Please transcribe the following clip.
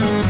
oh you.